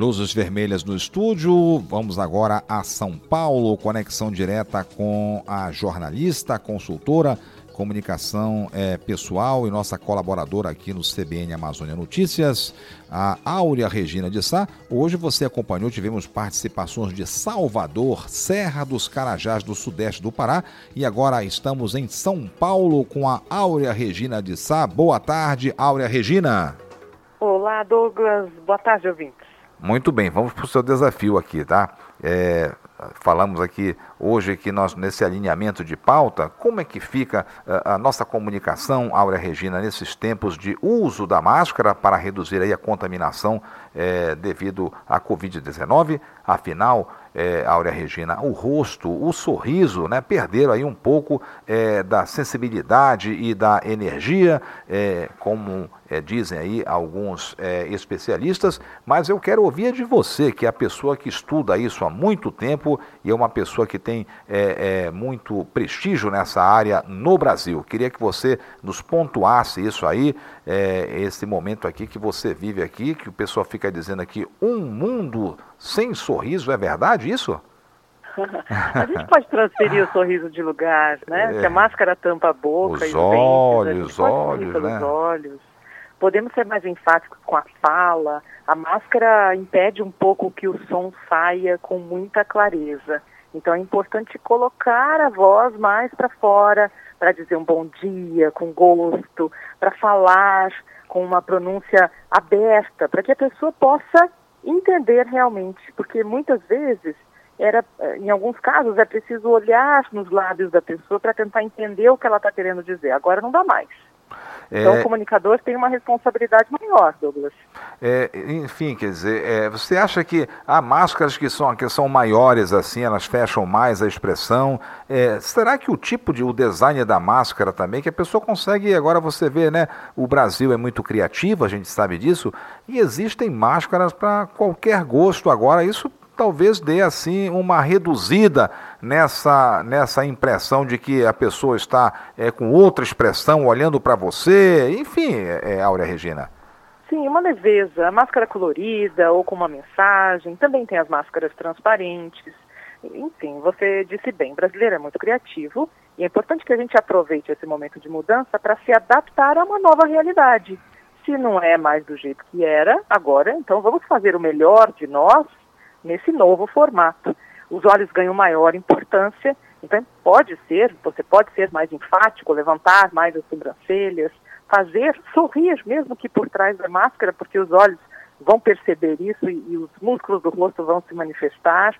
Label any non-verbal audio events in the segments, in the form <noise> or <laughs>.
Luzes vermelhas no estúdio. Vamos agora a São Paulo, conexão direta com a jornalista, consultora, comunicação é, pessoal e nossa colaboradora aqui no CBN Amazônia Notícias, a Áurea Regina de Sá. Hoje você acompanhou, tivemos participações de Salvador, Serra dos Carajás do Sudeste do Pará e agora estamos em São Paulo com a Áurea Regina de Sá. Boa tarde, Áurea Regina. Olá, Douglas. Boa tarde, ouvintes. Muito bem, vamos para o seu desafio aqui, tá? É, falamos aqui hoje que nós nesse alinhamento de pauta, como é que fica a, eh, a nossa comunicação, Áurea Regina, nesses tempos de uso da máscara para reduzir aí a contaminação é, devido à Covid-19? Afinal, é, Áurea Regina, o rosto, o sorriso, né, perderam aí um pouco é, da sensibilidade e da energia, é, como é, dizem aí alguns é, especialistas, mas eu quero ouvir de você, que é a pessoa que estuda isso há muito tempo e é uma pessoa que tem é, é, muito prestígio nessa área no Brasil. Queria que você nos pontuasse isso aí, esse momento aqui que você vive aqui, que o pessoal fica dizendo aqui, um mundo sem sorriso, é verdade isso? <laughs> a gente pode transferir o sorriso de lugar, né? <laughs> É. Se a máscara tampa a boca os e olhos, os olhos, né? olhos. Podemos ser mais enfáticos com a fala. A máscara impede um pouco que o som saia com muita clareza. Então é importante colocar a voz mais para fora, para dizer um bom dia, com gosto, para falar com uma pronúncia aberta, para que a pessoa possa entender realmente, porque muitas vezes era, em alguns casos, é preciso olhar nos lábios da pessoa para tentar entender o que ela está querendo dizer. Agora não dá mais. Então, é... o comunicador tem uma responsabilidade maior, Douglas. É, enfim, quer dizer, é, você acha que há máscaras que são, que são maiores assim, elas fecham mais a expressão? É, será que o tipo de o design da máscara também, que a pessoa consegue, agora você vê, né? O Brasil é muito criativo, a gente sabe disso, e existem máscaras para qualquer gosto agora. Isso talvez dê assim uma reduzida nessa, nessa impressão de que a pessoa está é, com outra expressão olhando para você, enfim, é, é, Áurea Regina. Sim, uma leveza, a máscara colorida ou com uma mensagem, também tem as máscaras transparentes. Enfim, você disse bem, brasileiro é muito criativo e é importante que a gente aproveite esse momento de mudança para se adaptar a uma nova realidade. Se não é mais do jeito que era agora, então vamos fazer o melhor de nós nesse novo formato. Os olhos ganham maior importância, então pode ser, você pode ser mais enfático, levantar mais as sobrancelhas, fazer sorrir, mesmo que por trás da máscara, porque os olhos vão perceber isso e, e os músculos do rosto vão se manifestar.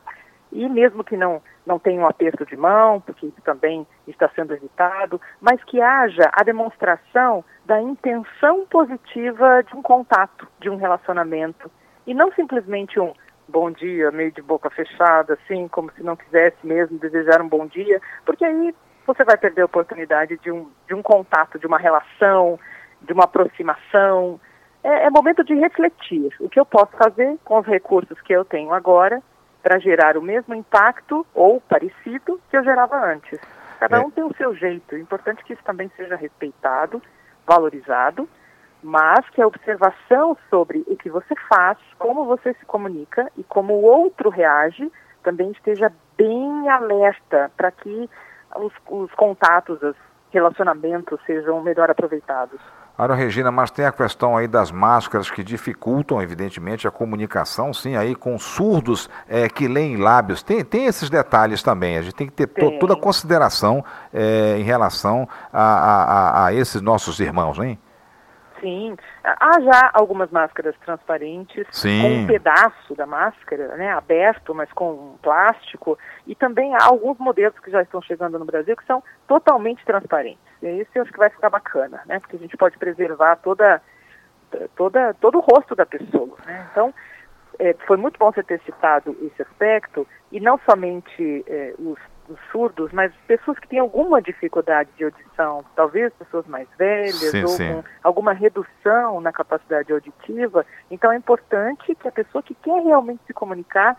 E mesmo que não, não tenha um aperto de mão, porque isso também está sendo evitado, mas que haja a demonstração da intenção positiva de um contato, de um relacionamento, e não simplesmente um bom dia, meio de boca fechada, assim, como se não quisesse mesmo desejar um bom dia, porque aí você vai perder a oportunidade de um, de um contato, de uma relação, de uma aproximação. É, é momento de refletir o que eu posso fazer com os recursos que eu tenho agora para gerar o mesmo impacto ou parecido que eu gerava antes. Cada é. um tem o seu jeito. É importante que isso também seja respeitado, valorizado mas que a observação sobre o que você faz, como você se comunica e como o outro reage também esteja bem alerta para que os, os, contatos, os relacionamentos sejam melhor aproveitados. Aaron Regina, mas tem a questão aí das máscaras que dificultam, evidentemente, a comunicação, sim, aí com surdos é, que leem lábios. Tem, tem esses detalhes também. A gente tem que ter to, toda a consideração é, em relação a, a, a, a esses nossos irmãos, hein? Sim, há já algumas máscaras transparentes Sim. com um pedaço da máscara, né, aberto, mas com um plástico, e também há alguns modelos que já estão chegando no Brasil que são totalmente transparentes. E isso eu acho que vai ficar bacana, né, porque a gente pode preservar toda, toda, todo o rosto da pessoa. Né? Então, é, foi muito bom você ter citado esse aspecto, e não somente é, os os surdos, mas pessoas que têm alguma dificuldade de audição, talvez pessoas mais velhas sim, ou sim. com alguma redução na capacidade auditiva. Então é importante que a pessoa que quer realmente se comunicar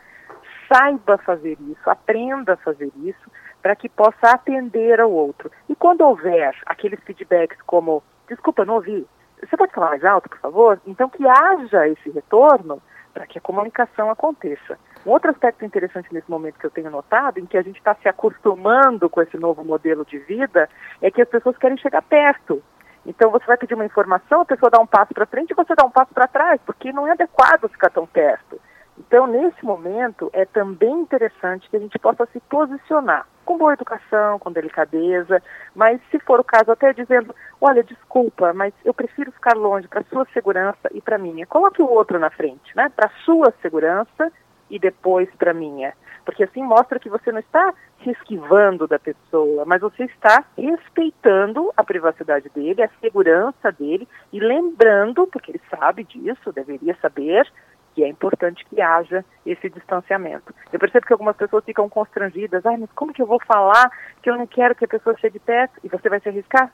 saiba fazer isso, aprenda a fazer isso, para que possa atender ao outro. E quando houver aqueles feedbacks como, desculpa, não ouvi, você pode falar mais alto, por favor? Então que haja esse retorno para que a comunicação aconteça. Um outro aspecto interessante nesse momento que eu tenho notado, em que a gente está se acostumando com esse novo modelo de vida, é que as pessoas querem chegar perto. Então você vai pedir uma informação, a pessoa dá um passo para frente e você dá um passo para trás, porque não é adequado ficar tão perto. Então, nesse momento, é também interessante que a gente possa se posicionar com boa educação, com delicadeza, mas se for o caso, até dizendo: olha, desculpa, mas eu prefiro ficar longe para sua segurança e para minha. Coloque o outro na frente, né? Para sua segurança e depois para minha. Porque assim mostra que você não está se esquivando da pessoa, mas você está respeitando a privacidade dele, a segurança dele e lembrando, porque ele sabe disso, deveria saber, que é importante que haja esse distanciamento. Eu percebo que algumas pessoas ficam constrangidas, ah, mas como que eu vou falar que eu não quero que a pessoa chegue perto e você vai se arriscar?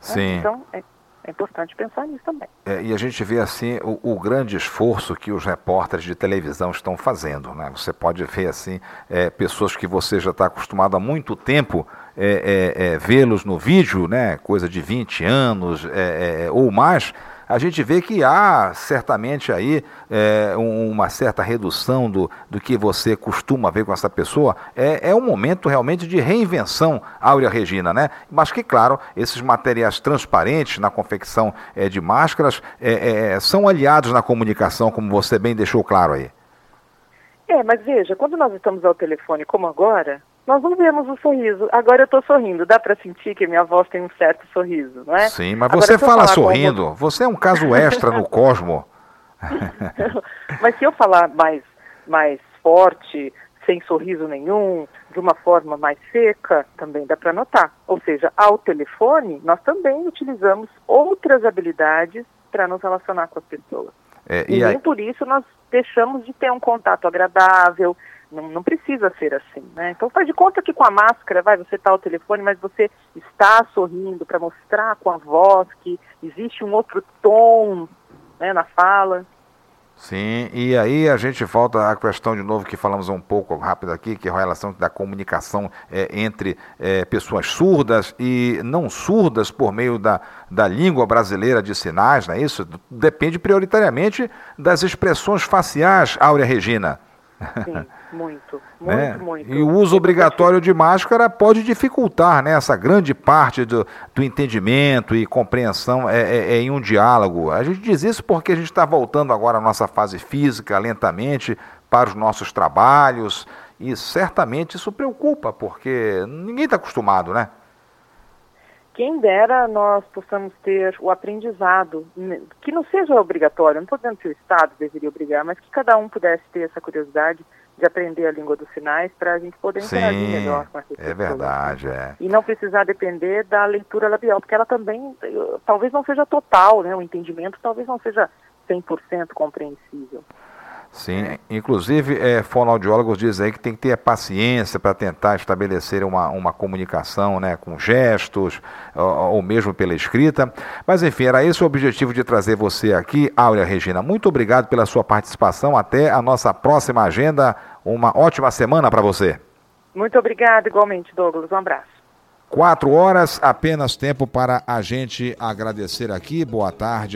Sim. Então, é, é importante pensar nisso também. É, e a gente vê assim o, o, grande esforço que os repórteres de televisão estão fazendo. Né? Você pode ver assim é, pessoas que você já está acostumado há muito tempo é, é, é vê-los no vídeo, né? coisa de 20 anos é, ou mais a gente vê que há certamente aí é, uma certa redução do, do que você costuma ver com essa pessoa. É, é um momento realmente de reinvenção, Áurea Regina, né? Mas que, claro, esses materiais transparentes na confecção é, de máscaras é, é, são aliados na comunicação, como você bem deixou claro aí. É, mas veja, quando nós estamos ao telefone como agora, nós não vemos o sorriso. Agora eu estou sorrindo. Dá para sentir que minha voz tem um certo sorriso, não é? Sim, mas você Agora, fala sorrindo. Você é um caso extra no Cosmo. <laughs> mas se eu falar mais, mais forte, sem sorriso nenhum, de uma forma mais seca, também dá para notar. Ou seja, ao telefone, nós também utilizamos outras habilidades para nos relacionar com as pessoas. É, e, e nem por isso nós deixamos de ter um contato agradável, não, não, precisa ser assim, né? Então faz de conta que com a máscara, vai, você está ao telefone, mas você está sorrindo para mostrar com a voz que existe um outro tom né, na fala. Sim, e aí a gente volta à questão de novo que falamos um pouco rápido aqui, que é a relação da comunicação é, entre é, pessoas surdas e não surdas por meio da, da língua brasileira de sinais, não é isso? Depende prioritariamente das expressões faciais, Áurea Regina. Sim, <laughs> muito, muito, né? muito. E o uso obrigatório de máscara pode dificultar né, essa grande parte do, do entendimento e compreensão é, é, é, em um diálogo. A gente diz isso porque a gente está voltando agora à nossa fase física lentamente para os nossos trabalhos e certamente isso preocupa, porque ninguém está acostumado, né? quem dera nós possamos ter o aprendizado, que não seja obrigatório, não estou dizendo que o Estado deveria obrigar, mas que cada um pudesse ter essa curiosidade de aprender a língua dos sinais para a gente poder interagir Sim, melhor com essas é verdade, é. E não precisar depender da leitura labial, porque ela também, talvez não seja total, né? o entendimento talvez não seja 100% compreensível. Sim, inclusive é, fonoaudiólogos dizem aí que tem que ter paciência para tentar estabelecer uma, uma comunicação né, com gestos ou, ou, mesmo pela escrita. Mas enfim, era esse o objetivo de trazer você aqui, Áurea Regina. Muito obrigado pela sua participação. Até a nossa próxima agenda. Uma ótima semana para você. Muito obrigado, igualmente, Douglas. Um abraço. Quatro horas, apenas tempo para a gente agradecer aqui. Boa tarde.